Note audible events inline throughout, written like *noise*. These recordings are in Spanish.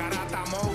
Garata mo.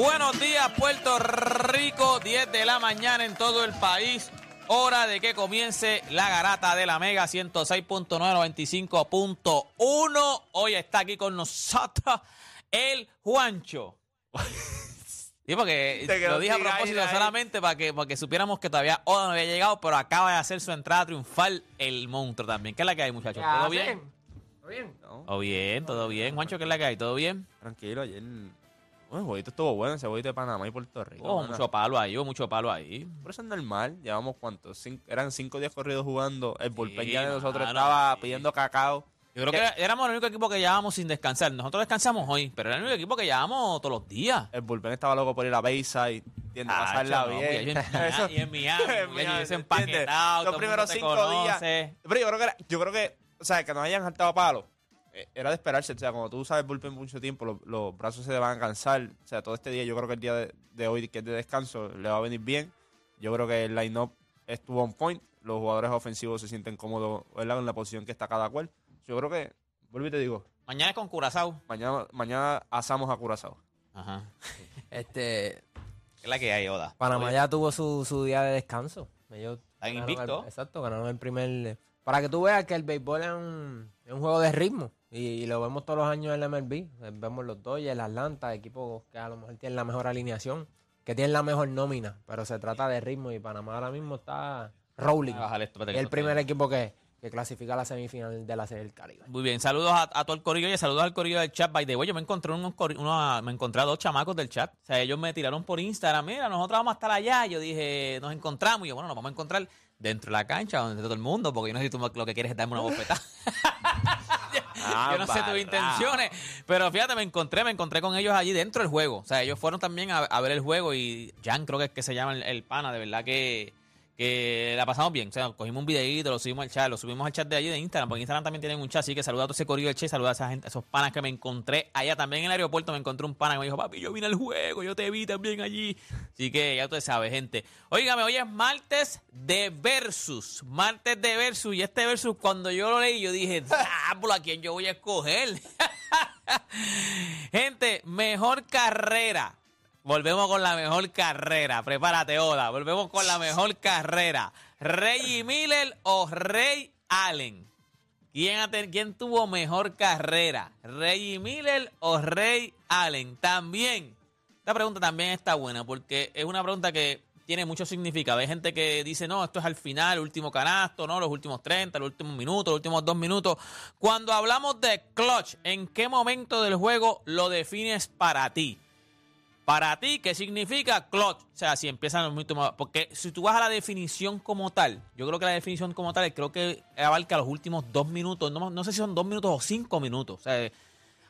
Buenos días, Puerto Rico, 10 de la mañana en todo el país. Hora de que comience la garata de la Mega 106.995.1. Hoy está aquí con nosotros el Juancho. *laughs* Sí, porque lo dije a propósito ahí. solamente para que, para que supiéramos que todavía Oda no había llegado, pero acaba de hacer su entrada triunfal el monstruo también. ¿Qué es la que hay, muchachos? ¿Todo bien? ¿Todo bien? No, Todo bien, todo bien. Juancho, ¿qué es la que hay? ¿Todo bien? tranquilo, ayer. Bueno, el jueguito estuvo bueno, ese jueguito de Panamá y Puerto Rico. Oh, mucho palo ahí, hubo mucho palo ahí. Pero eso es normal, llevamos cuántos, Cin- eran cinco días corridos jugando, el bullpen Sí, ya de nosotros estaba sí. pidiendo cacao. Yo creo que éramos el único equipo que llevábamos sin descansar. Nosotros descansamos hoy, pero era el único equipo que llevábamos todos los días. El bullpen estaba loco por ir a Bayside, tiende a pasarla no, bien. y en *laughs* Eso- y en Miami, *laughs* y ¿entiendes? empaquetado, Los primeros cinco días. conoce. Pero yo creo que, era- yo creo que, o sea, que nos hayan saltado palos. Eh, Era de esperarse, o sea, cuando tú usas el bullpen mucho tiempo, los, los brazos se te van a cansar. O sea, todo este día, yo creo que el día de, de hoy, que es de descanso, le va a venir bien. Yo creo que el line-up estuvo on point. Los jugadores ofensivos se sienten cómodos, ¿verdad? En la posición que está cada cual. Yo creo que, vuelvo y te digo, Mañana es con Curazao. mañana, mañana asamos a Curazao. Ajá. *laughs* Este, ¿Qué es la que hay, Oda? Panamá ya tuvo su, su día de descanso. Ellos Están el- exacto, ganaron el primer. Para que tú veas que el béisbol es un, es un juego de ritmo. Y, y lo vemos todos los años en la MLB. Eh, Vemos los Dodgers, el Atlanta, equipos que a lo mejor tienen la mejor alineación, que tienen la mejor nómina. Pero se trata de ritmo y Panamá ahora mismo está rolling. Esto, el primer equipo que, que clasifica a la semifinal de la Serie del Caribe. Muy bien, saludos a, a todo el corillo y saludos al corillo del chat. By the way, yo me encontré, unos, una- me encontré a dos chamacos del chat. O sea, ellos me tiraron por Instagram. Mira, nosotros vamos a estar allá. Yo dije, nos encontramos. Y yo, bueno, nos vamos a encontrar dentro de la cancha, donde todo el mundo, porque yo no sé si tú lo que quieres es darme una bofetada. *laughs* *laughs* yo no sé tus intenciones. Pero fíjate, me encontré, me encontré con ellos allí dentro del juego. O sea, ellos fueron también a, a ver el juego y Jan creo que es que se llama el, el pana, de verdad que, que la pasamos bien. O sea, cogimos un videíto, lo subimos al chat, lo subimos al chat de allí de Instagram, porque Instagram también tienen un chat, así que saluda a todo ese corillo del chat, saluda a esa gente, a esos panas que me encontré allá también en el aeropuerto, me encontré un pana que me dijo, papi, yo vine al juego, yo te vi también allí. Así que ya usted sabe, gente. Óigame, hoy es martes de Versus, martes de Versus, y este Versus cuando yo lo leí, yo dije, diablo, ¿a quién yo voy a escoger? *laughs* Gente, mejor carrera. Volvemos con la mejor carrera. Prepárate, Oda. Volvemos con la mejor carrera. Reggie Miller o Ray Allen. ¿Quién, tuvo mejor carrera? ¿Reggie Miller o Ray Allen? También. Esta pregunta también está buena porque es una pregunta que tiene mucho significado. Hay gente que dice, no, esto es al final, último canasto, no, los últimos 30, los últimos minutos, los últimos dos minutos. Cuando hablamos de clutch, ¿en qué momento del juego lo defines para ti? Para ti, ¿qué significa clutch? O sea, si empiezan los minutos más- Porque si tú vas a la definición como tal, yo creo que la definición como tal, creo que abarca los últimos dos minutos. No, no sé si son dos minutos o cinco minutos. O sea,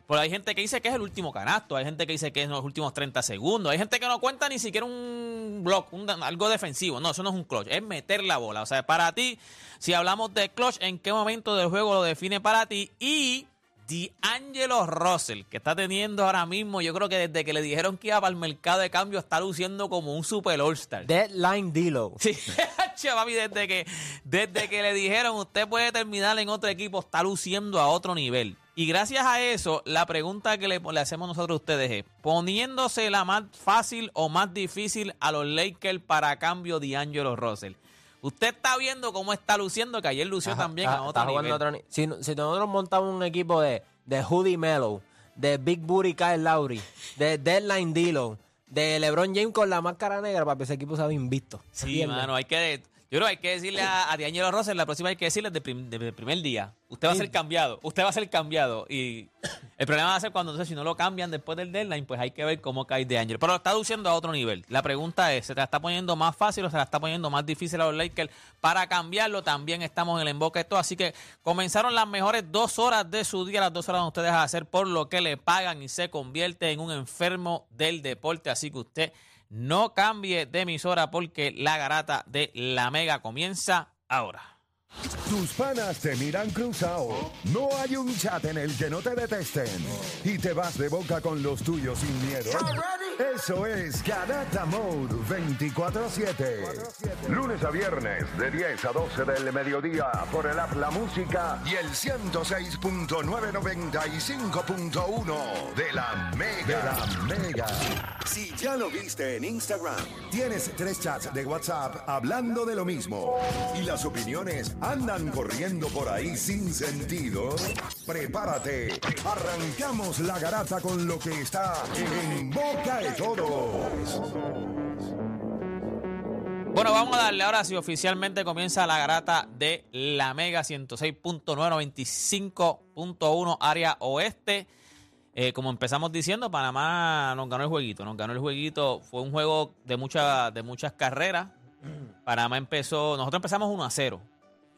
Porque hay gente que dice que es el último canasto, hay gente que dice que es los últimos 30 segundos, hay gente que no cuenta ni siquiera un block, un- algo defensivo. No, eso no es un clutch, es meter la bola. O sea, para ti, si hablamos de clutch, ¿en qué momento del juego lo define para ti? Y D'Angelo Russell, que está teniendo ahora mismo, yo creo que desde que le dijeron que iba para el mercado de cambio, está luciendo como un super All-Star. Deadline Dilo. *laughs* Sí, *laughs* papi, desde que, desde que le dijeron usted puede terminar en otro equipo, está luciendo a otro nivel. Y gracias a eso, la pregunta que le, le hacemos nosotros a ustedes es, poniéndose la más fácil o más difícil a los Lakers para cambio de Angelo Russell. Usted está viendo cómo está luciendo, que ayer lució Ajá, también está- a está otro nivel. otro si, si nosotros montamos un equipo de, de Hoodie Mellow, de Big Booty Kyle Lowry, de Deadline Dilo, de LeBron James con la máscara negra, papi, ese equipo sabe invicto. Sí, mano, hay que... Yo creo que hay que decirle a, a D'Angelo Russell, la próxima hay que decirle desde prim- desde el primer día. Usted va a ser cambiado, usted va a ser cambiado. Y el problema va a ser cuando entonces si no lo cambian después del deadline, pues hay que ver cómo cae D'Angelo. Pero lo está luciendo a otro nivel. La pregunta es, ¿se te la está poniendo más fácil o se la está poniendo más difícil a los Lakers? Para cambiarlo también estamos en el emboque de todo. Así que comenzaron las mejores dos horas de su día, las dos horas donde usted deja de hacer por lo que le pagan y se convierte en un enfermo del deporte. Así que usted no cambie de emisora porque la garata de la mega comienza ahora. Tus panas te miran cruzado. No hay un chat en el que no te detesten. Y te vas de boca con los tuyos sin miedo. Eso es Garata Mode 24-7. Lunes a viernes de 10 a 12 del mediodía por el App La Música y el 106.995.1 de la Mega. De la Mega. Si ya lo viste en Instagram, tienes tres chats de WhatsApp hablando de lo mismo y las opiniones andan corriendo por ahí sin sentido. Prepárate. Arrancamos la garata con lo que está en boca todos. Bueno, vamos a darle ahora si oficialmente comienza la garata de la Mega 106.995.1 área oeste. Eh, como empezamos diciendo, Panamá nos ganó el jueguito. Nos ganó el jueguito. Fue un juego de, mucha, de muchas carreras. Panamá empezó. Nosotros empezamos 1 a 0.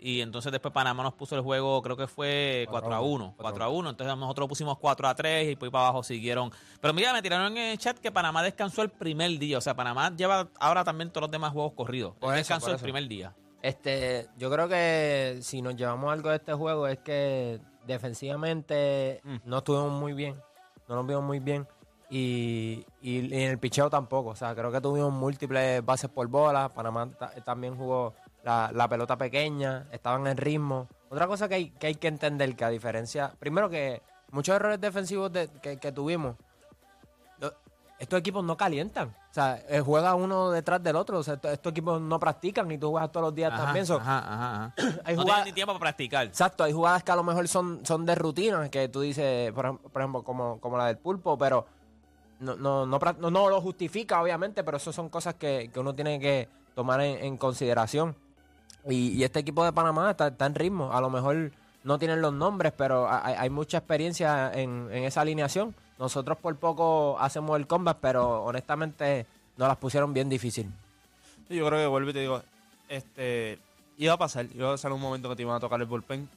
Y entonces después Panamá nos puso el juego, creo que fue 4 a 1. 4 a 1. Entonces nosotros pusimos 4 a 3 y por ahí para abajo siguieron. Pero mira, me tiraron en el chat que Panamá descansó el primer día. O sea, Panamá lleva ahora también todos los demás juegos corridos. Por descansó por el primer día. Este, yo creo que si nos llevamos algo de este juego es que defensivamente Mm. no estuvimos muy bien, no nos vimos muy bien y, y- y en el picheo tampoco. O sea, creo que tuvimos múltiples bases por bola. Panamá ta- también jugó la, la pelota pequeña, estaban en ritmo. Otra cosa que hay que, hay que entender, que a diferencia, primero que muchos errores defensivos de- que, que tuvimos, lo- estos equipos no calientan. O sea, eh, juega uno detrás del otro. O sea, estos, estos equipos no practican y tú juegas todos los días Ajá, también. So, ajá, ajá, ajá. *clears throat* hay no jugadas- ni tiempo para practicar. Exacto, hay jugadas que a lo mejor son, son de rutina, que tú dices, por, por ejemplo, como, como la del pulpo, pero no, no, no, no, no lo justifica, obviamente, pero eso son cosas que, que uno tiene que tomar en, en consideración. Y, y este equipo de Panamá está, está en ritmo. A lo mejor no tienen los nombres, pero ha- hay, hay mucha experiencia en, en esa alineación. Nosotros por poco hacemos el combat, pero honestamente nos las pusieron bien difícil. Sí, yo creo que vuelvo y te digo, este, iba a pasar, iba a pasar un momento que te iban a tocar el bullpen,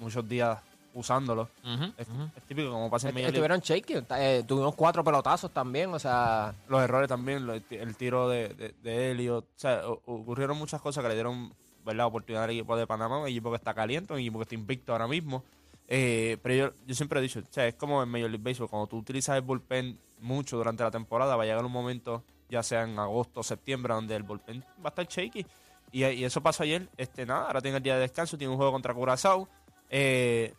muchos días usándolo. Es, ujú. es típico como pasa en. Estuvieron shaky, eh, tuvimos cuatro pelotazos también, o sea, Los errores también, el tiro de, de, de Elliot, o sea, ocurrieron muchas cosas que le dieron ¿verdad? oportunidad al equipo de Panamá, un equipo que está caliente, un equipo que está invicto ahora mismo. Eh, pero yo, yo siempre he dicho, o sea, es como en Major League Baseball, cuando tú utilizas el bullpen mucho durante la temporada, va a llegar un momento, ya sea en agosto o septiembre, donde el bullpen va a estar shaky. Y, y eso pasó ayer, este nada, ahora tiene el día de descanso, tiene un juego contra Curazao, eh,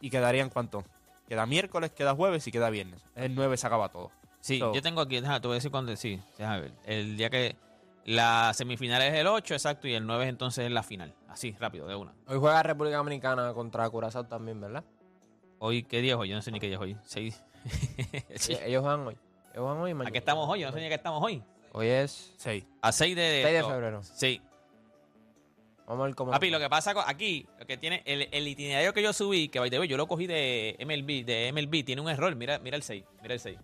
y quedarían cuánto? Queda miércoles, queda jueves y queda viernes. El 9 se acaba todo. Sí, So- yo tengo aquí, déjame, te voy a decir cuándo, sí, déjame ver. El día que la semifinal es el 8, exacto, y el 9 entonces es la final. Así, rápido, de una. Hoy juega República Dominicana contra Curazao también, ¿verdad? Hoy, ¿qué día es hoy? Yo no sé ni qué día es hoy. Seis. *laughs* Sí. Ellos juegan hoy. Ellos juegan hoy y ¿A qué estamos hoy? Yo no sé ni a qué estamos hoy. Hoy es... 6. A 6 de, 6 de febrero. Sí. Vamos a ver cómo... Papi, lo que pasa aquí, lo que tiene, el, el itinerario que yo subí, que by the way, yo lo cogí de MLB, de MLB, tiene un error. Mira, mira el 6, mira el 6.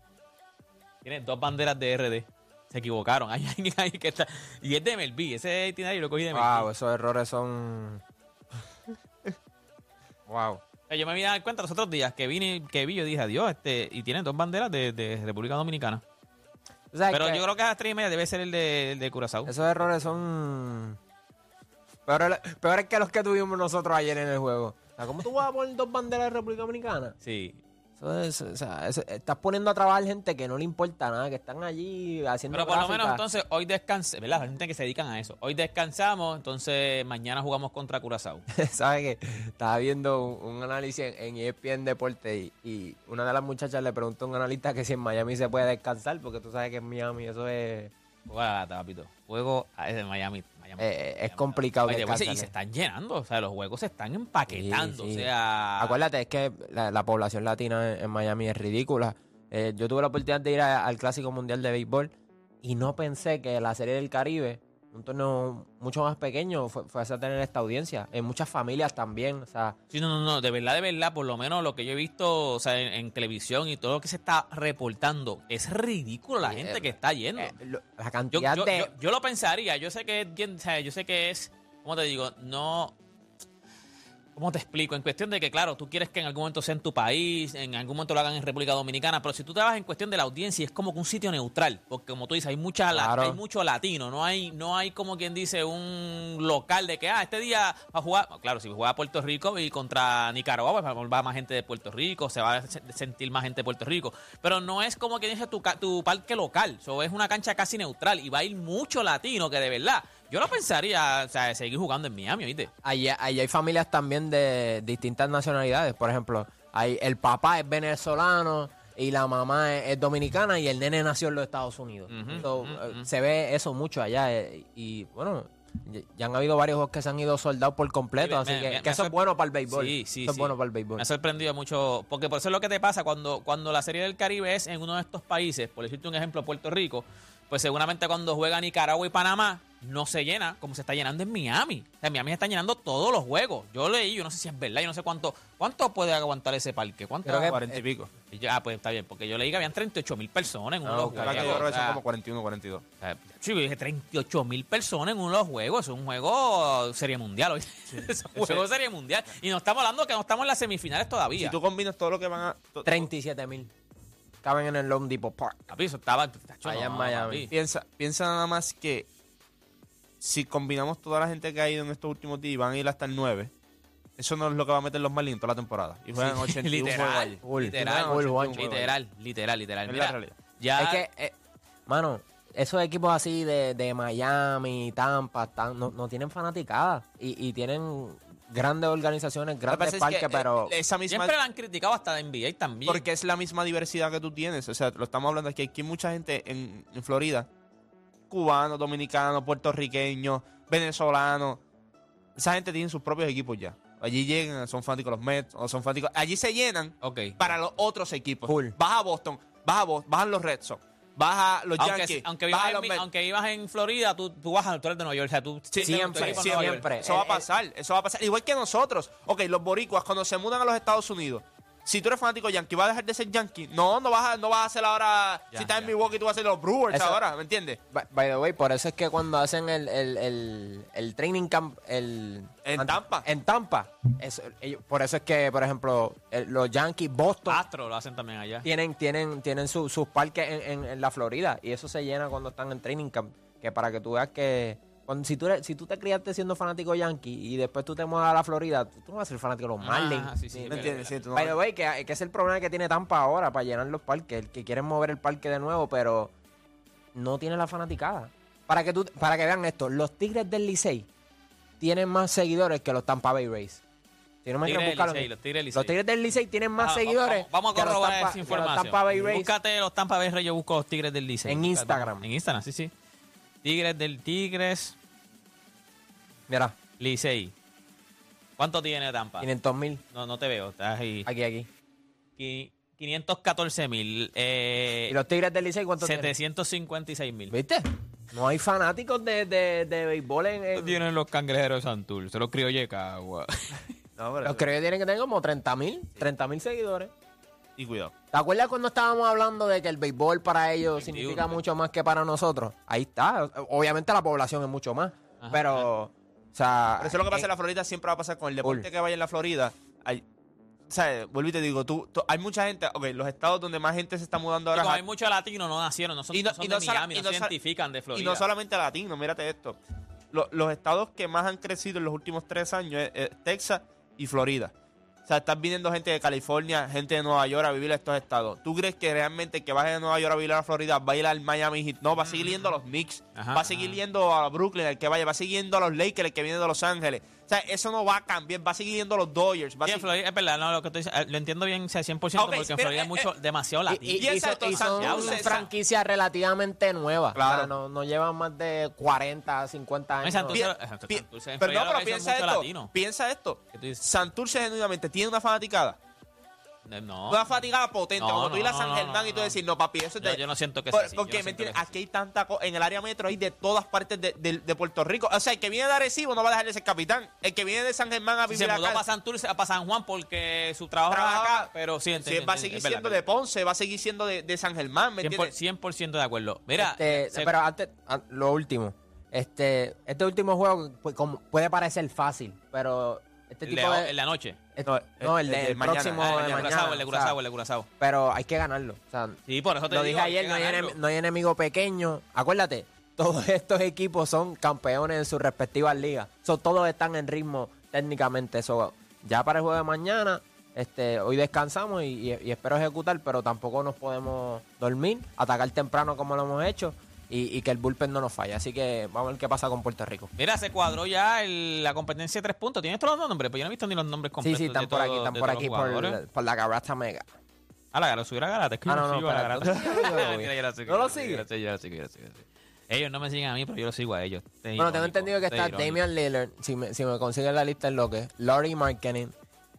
Tiene dos banderas de RD. Se equivocaron. *laughs* Hay alguien ahí que está. Y es de MLB, ese itinerario lo cogí de MLB. Wow, esos errores son... *laughs* wow. Yo me vine a dar cuenta los otros días que vine, que vi, yo dije, adiós, este, y tiene dos banderas de, de República Dominicana. O sea, Pero yo creo que a las tres y media debe ser el de, el de Curazao. Esos errores son... Peores, peores que los que tuvimos nosotros ayer en el juego. O sea, ¿cómo tú vas a poner dos banderas de República Dominicana? Sí. Eso es, o sea, eso- estás poniendo a trabajar gente que no le importa nada, que están allí haciendo Pero por lo menos entonces hoy descansamos, ¿verdad? La gente que se dedican a eso. Hoy descansamos, entonces mañana jugamos contra Curazao. *laughs* ¿Sabes qué? Estaba viendo un, un análisis en, en ESPN Deporte y, y una de las muchachas le preguntó a un analista que si en Miami se puede descansar, porque tú sabes que en Miami eso es, Juego a la lata, papito. Juego a- es de Miami. Miami, eh, es complicado pues, y se están llenando, o sea, los juegos se están empaquetando, Sí, sí. o sea... Acuérdate, es que la, la población latina en, en Miami es ridícula. Eh, yo tuve la oportunidad de ir a- al Clásico Mundial de Béisbol y no pensé que la Serie del Caribe, un torneo mucho más pequeño, fue- fuese a tener esta audiencia. En muchas familias también, o sea... Sí, no, no, no, de verdad, de verdad, por lo menos lo que yo he visto, o sea, en, en televisión y todo lo que se está reportando, es ridículo la gente eh, que está yendo. eh, lo- la cantidad yo- de... yo- yo lo pensaría, yo sé que es yo sé que es, ¿cómo te digo? No, ¿cómo te explico? En cuestión de que, claro, tú quieres que en algún momento sea en tu país, en algún momento lo hagan en República Dominicana, pero si tú te vas en cuestión de la audiencia, es como que un sitio neutral, porque como tú dices, hay mucha la- Claro. hay mucho latino, no hay, no hay como quien dice un local de que, ah, este día va a jugar, claro, si juega Puerto Rico y contra Nicaragua, pues va más gente de Puerto Rico, se va a se- sentir más gente de Puerto Rico, pero no es como quien dice tu, ca- tu parque local, so, es una cancha casi neutral y va a ir mucho latino que de verdad, yo no pensaría, o sea, seguir jugando en Miami, ¿oíste? Allí, allí hay familias también de distintas nacionalidades. Por ejemplo, hay, el papá es venezolano y la mamá es, es dominicana y el nene nació en los Estados Unidos. So, eh. Se ve eso mucho allá. eh, y bueno, ya, han habido varios juegos que se han ido soldados por completo. Sí, así me- que, me- que me eso es bueno para el béisbol. Sí, sí, eso es bueno para el béisbol. Me ha sorprendido mucho, porque por eso es lo que te pasa cuando, cuando la Serie del Caribe es en uno de estos países, por decirte un ejemplo, Puerto Rico, pues seguramente cuando juega Nicaragua y Panamá, no se llena como se está llenando en Miami. O sea, en Miami se están llenando todos los juegos. Yo leí, yo no sé si es verdad, yo no sé cuánto cuánto puede aguantar ese parque. ¿Cuánto? Creo que- Cuarenta y pico. Y yo, ah, pues está bien, porque yo leí que habían 38 mil personas en uno Ah, de los juegos. yo creo que son como 41, 42. o sea, sí, yo dije 38 mil personas en uno de los juegos. Es un juego serie mundial. ¿oíste? *laughs* es un juego serie mundial. Y no estamos hablando que no estamos en las semifinales todavía. Si tú combinas todo lo que van a... to- 37 mil. Caben en el Lone Depot Park. Papi, eso estaba. en Miami. papi. Piensa, piensa nada más que si combinamos toda la gente que ha ido en estos últimos días y van a ir hasta el 9, eso no es lo que va a meter los Marlins toda la temporada. Y juegan 81 *laughs* juegos literal. Full. literal, literal, literal, literal, literal. Es Mira, la realidad. ya Es que, eh, mano, esos equipos así de, de Miami, Tampa, están- no, no tienen fanaticada. Y, y tienen grandes organizaciones, grandes es parques, que, eh, pero... esa misma siempre la han criticado hasta de NBA también. porque es la misma diversidad que tú tienes. O sea, lo estamos hablando aquí. Aquí hay mucha gente en, en Florida, cubanos, dominicanos, puertorriqueños, venezolanos. Esa gente tiene sus propios equipos ya. Allí llegan, son fanáticos los Mets, o son fanáticos. Allí se llenan Ok. para los otros equipos. Full. Vas a Boston, vas a Boston, bajan los Red Sox, vas a los Aunque, Yankees, aunque, vas vivas en, los Mi- Mets. aunque vivas en Florida, tú, tú vas a tú eres de Nueva York. O sea, tú Sí, Siempre, siempre. Eso va a Eh, eh. pasar, eso va a pasar. Igual que nosotros. Ok, los boricuas, cuando se mudan a los Estados Unidos, si tú eres fanático yankee, ¿vas a dejar de ser yankee? No, no vas a, no vas a hacer ahora, Ya, si estás en. Milwaukee, tú vas a hacer los Brewers Eso- ahora, ¿me entiendes? By, by the way, por eso es que cuando hacen el, el, el, el training camp el, En Tampa. En Tampa. eso- ellos- por eso es que, por ejemplo, el- los Yankees, Boston, Astro lo hacen también allá. tienen, tienen, tienen su- sus parques en, en- en la Florida. Y eso se llena cuando están en training camp. Que para que tú veas que... Cuando, si, tú eres- si tú te criaste siendo fanático yankee y después tú te mudas a la Florida, tú, tú no vas a ser fanático de los Ah, Marlins. sí, sí. Sí, no- way, que, que es el problema que tiene Tampa ahora para llenar los parques. El que quieren mover el parque de nuevo, pero no tiene la fanaticada. Para que, tú, para que vean esto, los Tigres del Licey tienen más seguidores que los Tampa Bay Rays. Si no me Tigres buscarlo. Licey, los Tigres del Los Licey. Tigres del Licey tienen más Ah, seguidores. Vamos, vamos a corroborar esa que los información. Tampa Bay Rays. Búscate los Tampa Bay Rays, yo busco los Tigres del Licey. En. Instagram. En Instagram, sí, sí. Tigres del Tigres Mira, Licey. ¿Cuánto tiene Tampa? 500 mil. No, no te veo. Estás ahí. Aquí, aquí. Qui- 514 mil. Eh, ¿Y los Tigres del Licey cuántos tienen? 756 mil. ¿Viste? No hay fanáticos de, de, de béisbol en... en- Tienen los cangrejeros de Santur. Se los crió Yecagua. *laughs* No, pero- Los creo que tienen que tener como 30 mil. 30 mil seguidores. Y cuidado. ¿Te acuerdas cuando estábamos hablando de que el béisbol para ellos 21, significa ¿no? mucho más que para nosotros? Ahí está. Obviamente la población es mucho más. Ajá, pero, o sea... Pero eso es lo que pasa eh, en la Florida, siempre va a pasar con el deporte que vaya en la Florida. hay- o sea, vuelvo y te digo, tú, tú- hay mucha gente, ok, los estados donde más gente se está mudando ahora es hay muchos latinos, no nacieron, no son, Y no- no son y de no Miami, y no, se identifican de Florida. Y no solamente latinos, mírate esto. Lo- los estados que más han crecido en los últimos tres años es, es Texas y Florida. O sea, estás viniendo gente de California, gente de Nueva York a vivir a estos estados. ¿Tú crees que realmente que vaya de Nueva York a vivir a Florida va a ir al Miami Heat? No, va a seguir yendo a los Knicks, Ajá, va a seguir ajá. yendo a Brooklyn, el que vaya, va a seguir yendo a los Lakers, el que viene de Los Ángeles. O sea, eso no va a cambiar, va a seguir yendo a los Dodgers. Va a Sí, en seguir- Florida, es verdad, no, lo que tú dices, eh, lo entiendo bien, o sea, 100%, Ok, porque en Florida hay eh, mucho, eh, demasiado Y, latino. y- y Piensa son, esto, y son Santurce, franquicias relativamente nuevas. Claro. O sea, no, no llevan más de 40, 50 No, en años. Santurce- Pi- Santurce- pi- Santurce en pero no, pero piensa esto, latino. piensa esto. ¿Qué tú dices? Santurce genuinamente tiene una fanaticada. Eh, No, Una fanaticada potente. No, Cuando tú no, ir a San no, Germán no, y tú decir, no, papi, eso es Yo- de... yo no siento que Por- sea así, Porque, no ¿me entiendes? Aquí hay tanta... co- En el área metro hay de todas partes de, de- de Puerto Rico. O sea, el que viene de Arecibo no va a dejar de ser capitán. El que viene de San Germán a Sí, vivir se mudó acá... para Santurce, para San Juan porque su trabajo trabaja era acá, pero sí, sí, entiendo, va a seguir verdad, siendo de. Ponce, va a seguir siendo de, de San Germán, ¿me 100%, entiendes? 100% de acuerdo. Mira, Este, se- pero antes, an- lo último. Este, este último juego pues, puede parecer fácil, pero este tipo de... en la noche. Este- no, el, de- el mañana, próximo ah, de el de mañana. Curazao, el de o sea, Curazao, el de Curazao. pero hay que ganarlo. O sea, Sí, por eso te lo digo, dije ayer, no hay, ganarlo. enem- no hay enemigo pequeño. Acuérdate, todos *laughs* estos equipos son campeones en sus respectivas ligas. So, todos están en ritmo técnicamente. So, ya para el juego de mañana, este, hoy descansamos y, y- y espero ejecutar, pero tampoco nos podemos dormir, atacar temprano como lo hemos hecho y, y que el bullpen no nos falle. Así que vamos a ver qué pasa con Puerto Rico. Mira, se cuadró ya el- la competencia de tres puntos. ¿Tienes todos los nombres? Pues yo no he visto ni los nombres Sí, completos. sí, están de por aquí, están por aquí por, por la Garata Mega. Ah, la Gara, subir a Gara, te escribo. Ah, no, no, sigo a la espera, Gara. ¿tú- tú- tú- tú- Mentira, yo la ¿No lo la la la la sigo. Ellos no me siguen a mí, pero yo lo sigo a ellos. Es Bueno, tengo entendido que es está. Damian Lillard, si me, si me consiguen la lista en lo que Laurie Marketing,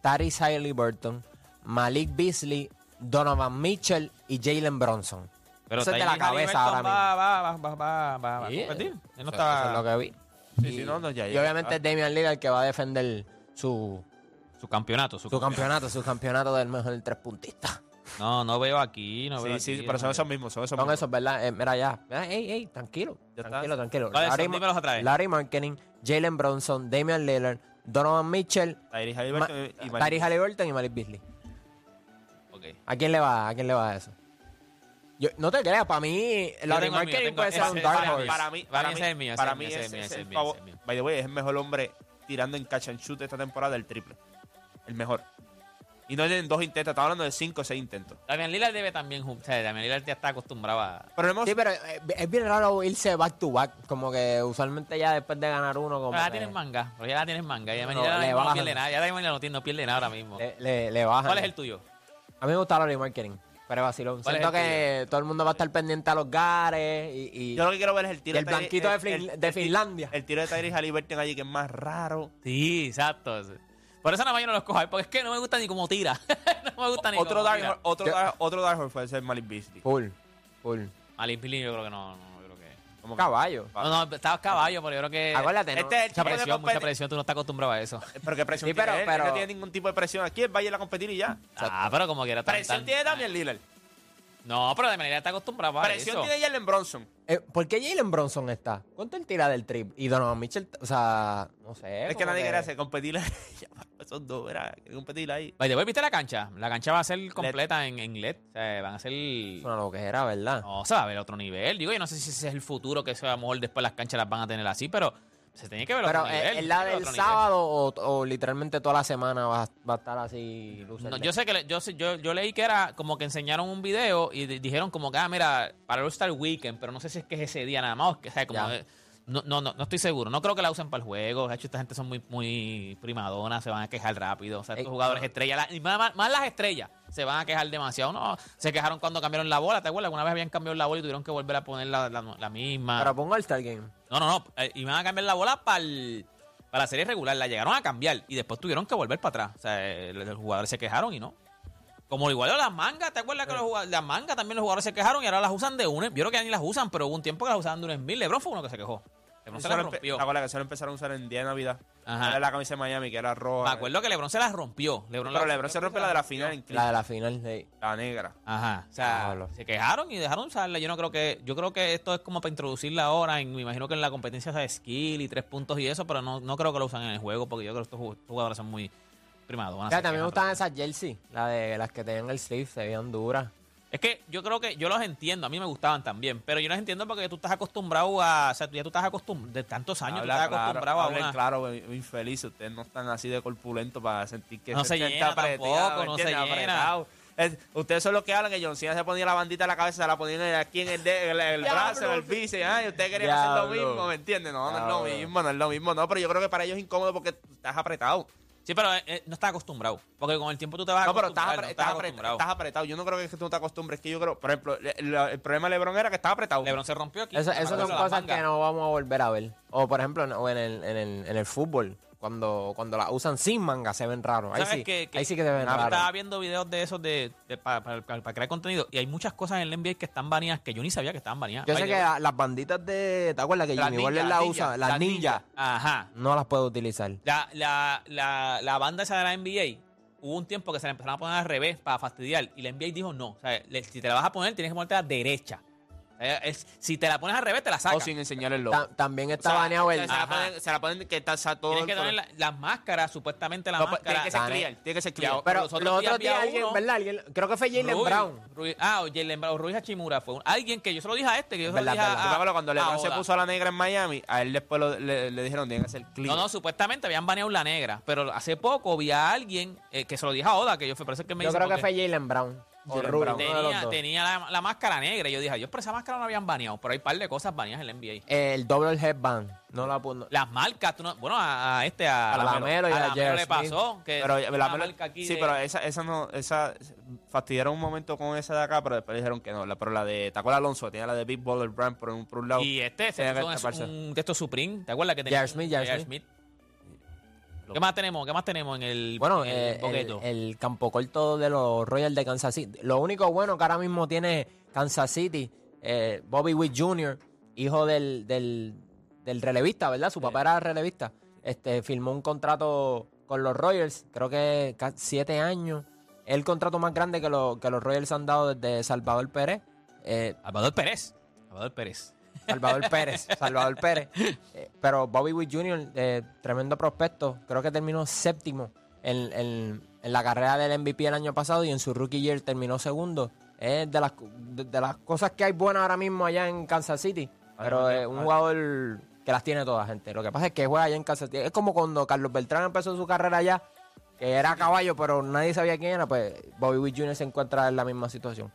Tyrese Halliburton, Malik Beasley, Donovan Mitchell y Jalen Bronson. Pero Eso es de la cabeza ahora va, va, va, va, va, va, va a Sí, competir. Él no Eso- eso es lo está que vi. Sí, y, sí, no, no, ya, y ya. obviamente Ah. es Damian Lillard el que va a defender su, su campeonato. Su, su campeonato, su campeonato del mejor tres puntista. No, no veo aquí, no Sí, veo sí, aquí, pero son esos mismos, son esos Son mismos. esos, ¿verdad? Eh, mira ya. Ey, ey, tranquilo. Ya está. tranquilo, tranquilo. ¿Cuáles son? Larry. Larry Marketing, Jalen Bronson, Damian Lillard, Donovan Mitchell, Tyrese Halliburton y Malik. Tyrese Halliburton y Malik Beasley. Ok. ¿A quién le va? ¿A quién le va eso? Yo, no te creas, para mí, mío, Marketing puede ser un dark horse. Para mí, Para mí es el mío, ese para mí es el. By the way, es el mejor hombre tirando en catch and shoot esta temporada del triple. El mejor. Y no en dos intentos, estamos hablando de cinco o seis intentos. Damian Lillard debe también, o sea, Damian Lillard ya está acostumbrado a... Pero hemos, Sí, pero eh, es bien raro irse back to back. Como que usualmente ya después de ganar uno, como Pero ya que tienes manga, pero ya la tienes manga. Ya No, Damian le no pierde nada, ya Damian Lillard no, tiene- no pierde nada ahora mismo. le, le, le bajan. ¿Cuál es el tuyo? A mí me gusta Larry Marketing. Pero vacilón. ¿Cuál es Siento el que todo el mundo va a estar pendiente a los gares y, y- yo lo que quiero ver es el tiro el de Tyrese- blanquito de, Fin- Finlandia. El tiro de Tyrese Halliburton allí que es más raro. Sí, exacto. Por eso nada más yo no los cojo, porque es que no me gusta ni cómo tira. *laughs* no me gusta ni Otro cómo dark, tira. horse- otro, Yo- dark, otro dark horse puede ser Malik Beasley. Full. Full. Malin Pili yo creo que no. Como Caballo. No, no, estabas caballo, pero yo creo que... Acuérdate, ¿no? Este es Mucha presión, mucha presión, tú no estás acostumbrado a eso. Pero qué presión Sí, pero- tiene? Él pero- no tiene ningún tipo de presión. Aquí él va a ir a competir y ya. Ah, pero como quiera Presión tan- tiene Damian Lillard. No, pero de manera está acostumbrado a Presión eso. tiene Jalen Bronson. Eh, ¿Por qué Jalen Bronson está? ¿Cuánto él tira del trip? Y Donovan Mitchell, o sea, no sé. Es que nadie quiere hacer competir. *laughs* Esos dos, ¿verdad? Quieren competir ahí. Way, ¿viste la cancha? La cancha va a ser completa en, en LED. O sea, van a ser... Es una loquera, ¿verdad? No, se va a ver otro nivel. Digo, yo no sé si ese es el futuro, que eso a lo mejor después las canchas las van a tener así, pero se tiene que ver Pero otro ¿es nivel. es la del sábado o, o literalmente toda la semana va, a- va a estar así No, yo sé que le- yo, sé- yo, yo leí que era como que enseñaron un video y di- dijeron como que, ah, mira, para el All-Star Weekend, pero no sé si es que es ese día nada más. o que, o sea, como, eh, no, no, no, no estoy seguro. No creo que la usen para el juego. De hecho, esta gente son muy, muy primadonas, se van a quejar rápido. O sea, estos Ey, jugadores no. estrellas, la- y más, más- más las estrellas, se van a quejar demasiado. No, se quejaron cuando cambiaron la bola, ¿te acuerdas? Alguna vez habían cambiado la bola y tuvieron que volver a poner la, la- la misma. Pero pongo el Star Game. No, no, no. eh, iban a cambiar la bola para para la serie regular. La llegaron a cambiar y después tuvieron que volver para atrás. O sea, eh, los jugadores se quejaron y no. Como igual las mangas, ¿te acuerdas que los las mangas también los jugadores se quejaron y ahora las usan de una? Yo creo que ya ni las usan, pero hubo un tiempo que las usaban de en mil. Lebron fue uno que se quejó. Lebron se empe- rompió. ¿Te acuerdas que se lo empezaron a usar en día de Navidad? Ajá. Era la camisa de Miami, que era roja. Me acuerdo que Lebron se las rompió. Lebron Pero la- LeBron se rompe la de la final en La de la final. sí. la negra. Ajá. O sea, Diablo. se quejaron y dejaron usarla. Yo no creo que, yo creo que esto es como para introducirla ahora. En, me imagino que en la competencia de skill y tres puntos y eso, pero no, no creo que lo usan en el juego, porque yo creo que estos ju- jugadores son muy, prima donna. Fíjate, se a mí me gustaban esas jerseys, la de las que tenían el sleeve, se veían duras. Es que yo creo que yo los entiendo, a mí me gustaban también, pero yo los entiendo porque tú estás acostumbrado a, o sea, tú ya tú estás acostumbrado, de tantos años, tú estás claro, acostumbrado a hablen una... claro, infeliz. Ustedes no están así de corpulento para sentir que No se está llena apretado, tampoco, no se llena. Es- ustedes son los que hablan que John Cena se ponía la bandita en la cabeza, se la ponían aquí en el, de- el, el brazo, en el bíceps. Ay, ustedes querían hacer lo mismo, ¿me entiendes? No, no es lo mismo, no es lo mismo. No, pero yo creo que para ellos es incómodo porque estás apretado. Sí, pero eh, eh, no estás acostumbrado, porque con el tiempo tú te vas a No, pero estás, apre- no estás, apre- acostumbrado. estás apretado. Yo no creo que es que tú no te acostumbres. Es que yo creo, por ejemplo, le- la- el problema de LeBron era que estaba apretado. LeBron se rompió aquí. Eso, son cosas que no vamos a volver a ver. O por ejemplo, en, o en, el, en, el, en el fútbol, cuando, cuando la usan sin manga, se ven raros. Ahí ¿Sabes sí, que- que- ahí sí que se ven Yo estaba raros. viendo videos de esos de, para crear contenido y hay muchas cosas en el NBA que están baneadas que yo ni sabía que estaban baneadas. Yo sé que las banditas de... ¿Te acuerdas que Las Jimmy Butler las la usa? Las, las ninjas. Ajá. No las puedo utilizar. La, la, la, la banda esa de la NBA, hubo un tiempo que se la empezaron a poner al revés para fastidiar. Y la NBA dijo no. O sea, si te la vas a poner, tienes que ponerte a la derecha. O sea, es- si te la pones al revés, te la O sacas. sin enseñar el logo. Ta- también O está sea, baneado o el... se, la ponen, se la ponen que está está todo Tienes que el poner color. la- las máscaras, supuestamente la No, pues, máscara. tiene que ser Dale. clear, tiene que ser clear. Pero los otros los días otros días había alguien, uno- ¿verdad? Alguien- creo que fue Jalen Brown. Rui- ah, o Jalen Brown, Ruiz Hachimura fue un- alguien que yo se lo dije a este, que yo se lo Verdad, dije a- verdad. Cuando a LeBron se Oda. puso a la negra en Miami, a él después lo- le, le dijeron tiene que ser clear. No, no, supuestamente habían baneado la negra, pero hace poco vi a alguien eh, que se lo dije a Oda, que yo fue, parece que me Yo dice creo que porque fue Jalen Brown. Brown. tenía, tenía la, la máscara negra y yo dije, yo, pero esa máscara no la habían baneado, pero hay un par de cosas baneadas en la NBA. El double headband. No la pudo... Las marcas, tú no- bueno, a, a este, a, A Lamelo y a Lamelo le pasó, que Pero una la Melo- marca aquí sí, de- pero esa, esa no, esa fastidiaron un momento con esa de acá, pero después dijeron que no. La, pero la de Taco Alonso tenía la de Big Baller Brand por un, por un lado. Y este que puso un, texto Supreme, ¿te acuerdas que tenía? J.R. Smith, J.R. J.R. Smith. ¿Qué más tenemos? ¿Qué más tenemos en el, Bueno, en el eh, el, el campo corto de los Royals de Kansas City. Lo único bueno que ahora mismo tiene Kansas City, eh, Bobby Witt Jr., hijo del, del, del relevista, ¿verdad? Su papá era relevista. Este, firmó un contrato con los Royals, creo que siete años. Es el contrato más grande que, lo- que los Royals han dado desde Salvador Pérez. Eh, Salvador Pérez. Salvador Pérez. Salvador Pérez, Salvador Pérez. Eh, pero Bobby Witt Jr., eh, tremendo prospecto, creo que terminó séptimo en, en- en la carrera del MVP el año pasado y en su rookie year terminó segundo. Es de las, de, de las cosas que hay buenas ahora mismo allá en Kansas City. Pero es un jugador que las tiene todas, gente. Lo que pasa es que juega allá en Kansas City. Es como cuando Carlos Beltrán empezó su carrera allá, que era caballo, pero nadie sabía quién era. Pues Bobby Witt Jr. se encuentra en la misma situación.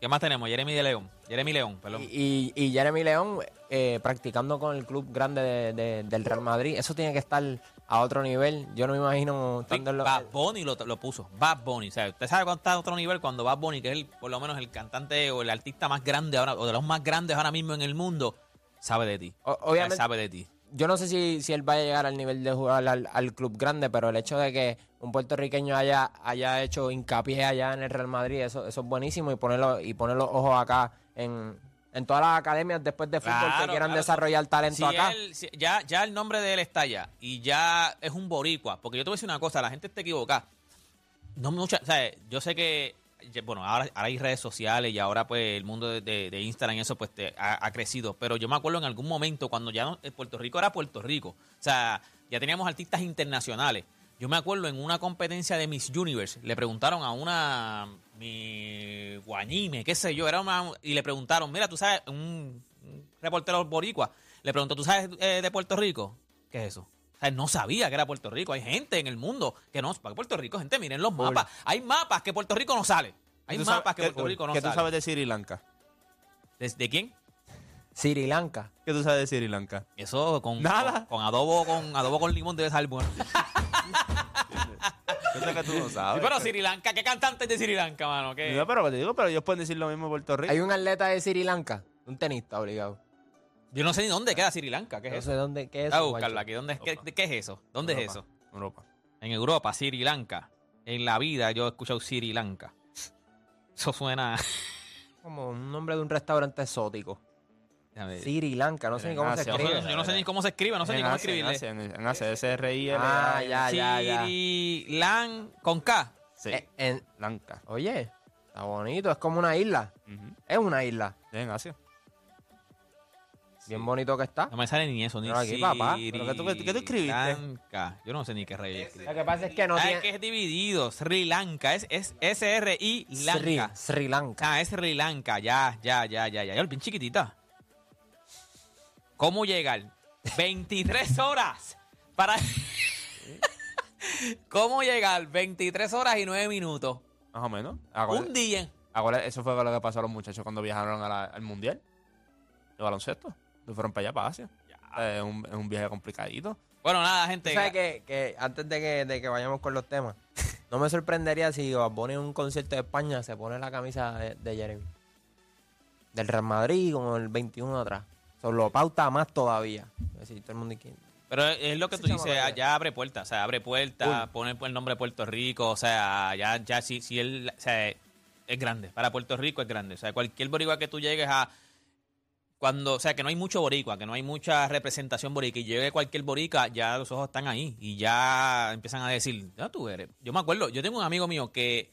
¿Qué más tenemos? Jeremy de León. Jeremy León, perdón. Y, y, y Jeremy León eh, practicando con el club grande de- de- del Real Madrid. Eso tiene que estar a otro nivel. Yo no me imagino estando en lo- Bad Bunny lo, lo puso. Bad Bunny. O sea, usted sabe cuánto está a otro nivel cuando Bad Bunny, que es el, por lo menos el cantante o el artista más grande ahora, o de los más grandes ahora mismo en el mundo, sabe de ti. O- O sea, obviamente, sabe de ti. Yo no sé si, si él va a llegar al nivel de jugar al, al club grande, pero el hecho de que un puertorriqueño haya, haya hecho hincapié allá en el Real Madrid, eso, eso es buenísimo. Y ponerlo, y poner los ojos acá en, en todas las academias después de fútbol que quieran claro. desarrollar talento Si acá. él- si- ya, ya el nombre de él está allá y ya es un boricua. Porque yo te voy a decir una cosa, la gente está equivocada. No mucha, o sea, yo sé que, bueno, ahora, ahora hay redes sociales y ahora pues el mundo de, Instagram y eso pues te- ha, crecido. Pero yo me acuerdo en algún momento cuando ya eh, Puerto Rico era Puerto Rico. O sea, ya teníamos artistas internacionales. Yo me acuerdo en una competencia de Miss Universe, le preguntaron a una mi guañime, qué sé yo, era una, y le preguntaron, mira, tú sabes, un, un reportero boricua, le preguntó, ¿tú sabes eh, de Puerto Rico? ¿Qué es eso? O sea, no sabía que era Puerto Rico. Hay gente en el mundo que no, para Puerto Rico, gente, miren los mapas. Hay mapas que Puerto Rico no sale. Hay ¿Tú sabes- mapas que qué- Puerto Rico no ¿Qué tú sale. sabes de Sri Lanka? ¿De, de quién? Sri Lanka. ¿Qué tú sabes de Sri Lanka? Eso con, Nada. con, con adobo con adobo con limón debe saber bueno. *laughs* Yo sé que tú no Sí, sabes. pero Sri Lanka, ¿qué cantante es de Sri Lanka, mano? ¿Qué? No, pero te digo, pero ellos pueden decir lo mismo de Puerto Rico. Hay un atleta de Sri Lanka, un tenista obligado. Yo no sé ni dónde queda Sri Lanka. ¿Qué es No eso? sé dónde, qué es Voy a eso, buscarlo guacho. aquí. ¿Dónde es, qué, qué es eso? ¿Dónde es Europa, eso? Europa. En Europa, Sri Lanka. En la vida yo he escuchado Sri Lanka. Eso suena. *laughs* Como un nombre de un restaurante exótico. Déjame ver. Sri Lanka, no sé ni cómo se Asia, Yo, no sé- escribe. yo no sé ni cómo se escribe, no sé ni En cómo Asia, escribirle. En Asia, en, en Asia, S-R-I-L. Ah, ya, ya, ya. Sri Lan con K. Sí, Eh, en- Lanka. oye, está bonito, es como una isla. Ujú. Es una isla. En Asia. Bien bonito que está. No me sale ni eso, ni Pero aquí, papá, ¿pero qué tú- qué tú escribiste? Sri Lanka. Yo no sé ni qué rey escribí. Lo que pasa es que no Ah, tiene... es que es dividido. Sri Lanka. Es, es S-R-I Sri, Lanka. Sri Lanka. Ah, es Sri Lanka. Ya, ya, ya, ya, ya. Ya, bien chiquitita. ¿Cómo llegar? 23 horas para... *laughs* ¿Cómo llegar? 23 horas y 9 minutos. Más o menos. Un Acuérdate- día. acuérdate, eso fue lo que pasó a los muchachos cuando viajaron a la- al mundial. De baloncesto. Se fueron para allá, para Asia. Eh, Es un, es un viaje complicadito. Bueno, nada, gente. sabes que, que antes de que, de que vayamos con los temas, no me sorprendería si Bad Bunny en un concierto de España se pone la camisa de, de Jeremy. Del Real Madrid con el 21 atrás. Eso lo pauta más todavía. Es decir, todo el mundo aquí- Pero es lo que tú dices, chamaco ah, ya abre puertas, o sea, abre puertas, pone el nombre de Puerto Rico, o sea, ya, ya si, si él, o sea, es grande, para Puerto Rico es grande, o sea, cualquier boricua que tú llegues a, cuando, o sea, que no hay mucho boricua, que no hay mucha representación boricua, y llegue cualquier boricua, ya los ojos están ahí, y ya empiezan a decir, ya tú eres, yo me acuerdo, yo tengo un amigo mío que,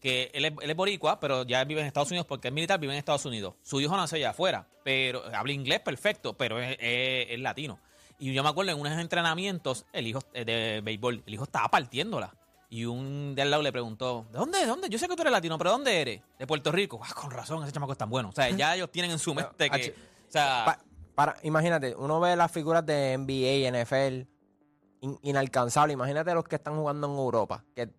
que él es, él es boricua, pero ya vive en Estados Unidos porque es militar, vive en Estados Unidos. Su hijo nació allá afuera, pero habla inglés perfecto, pero es, es- es latino. Y yo me acuerdo en unos entrenamientos, el hijo eh, de béisbol, el hijo estaba partiéndola. Y un de al lado le preguntó, ¿de dónde? ¿De dónde? Yo sé que tú eres latino, pero ¿dónde eres? De Puerto Rico. Ah, con razón, ese chamaco es tan bueno. O sea, ya ellos tienen en su mente que... O sea, Pa- para, imagínate, uno ve las figuras de NBA, NFL, in- inalcanzables. Imagínate los que están jugando en Europa, que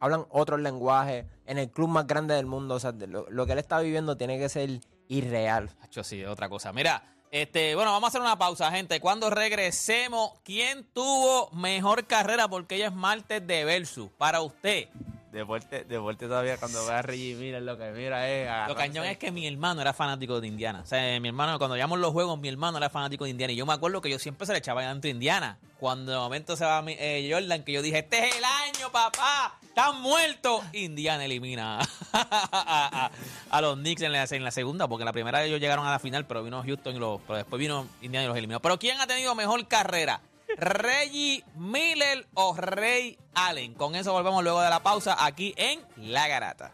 hablan otros lenguajes, en el club más grande del mundo. O sea, lo, lo que él está viviendo tiene que ser irreal. Hacho, sí, otra cosa. Mira, este, bueno, vamos a hacer una pausa, gente. Cuando regresemos, ¿quién tuvo mejor carrera? Porque ella es martes de Versus. Para usted. De vuelta, de vuelta todavía cuando ve a Reggie Miller, lo que mira es. Lo cañón es que mi hermano era fanático de Indiana. O sea, mi hermano, cuando llamamos los juegos, mi hermano era fanático de Indiana. Y yo me acuerdo que yo siempre se le echaba a Indiana. Cuando de momento se va eh, Jordan, que yo dije, este es el año, papá. Están muertos. Indiana elimina a, *laughs* a- los Knicks en la, la segunda, porque en la primera ellos llegaron a la final, pero vino Houston y los, pero después vino Indiana y los eliminó. Pero ¿quién ha tenido mejor carrera? Reggie Miller o Ray Allen. Con eso volvemos luego de la pausa aquí en La Garata.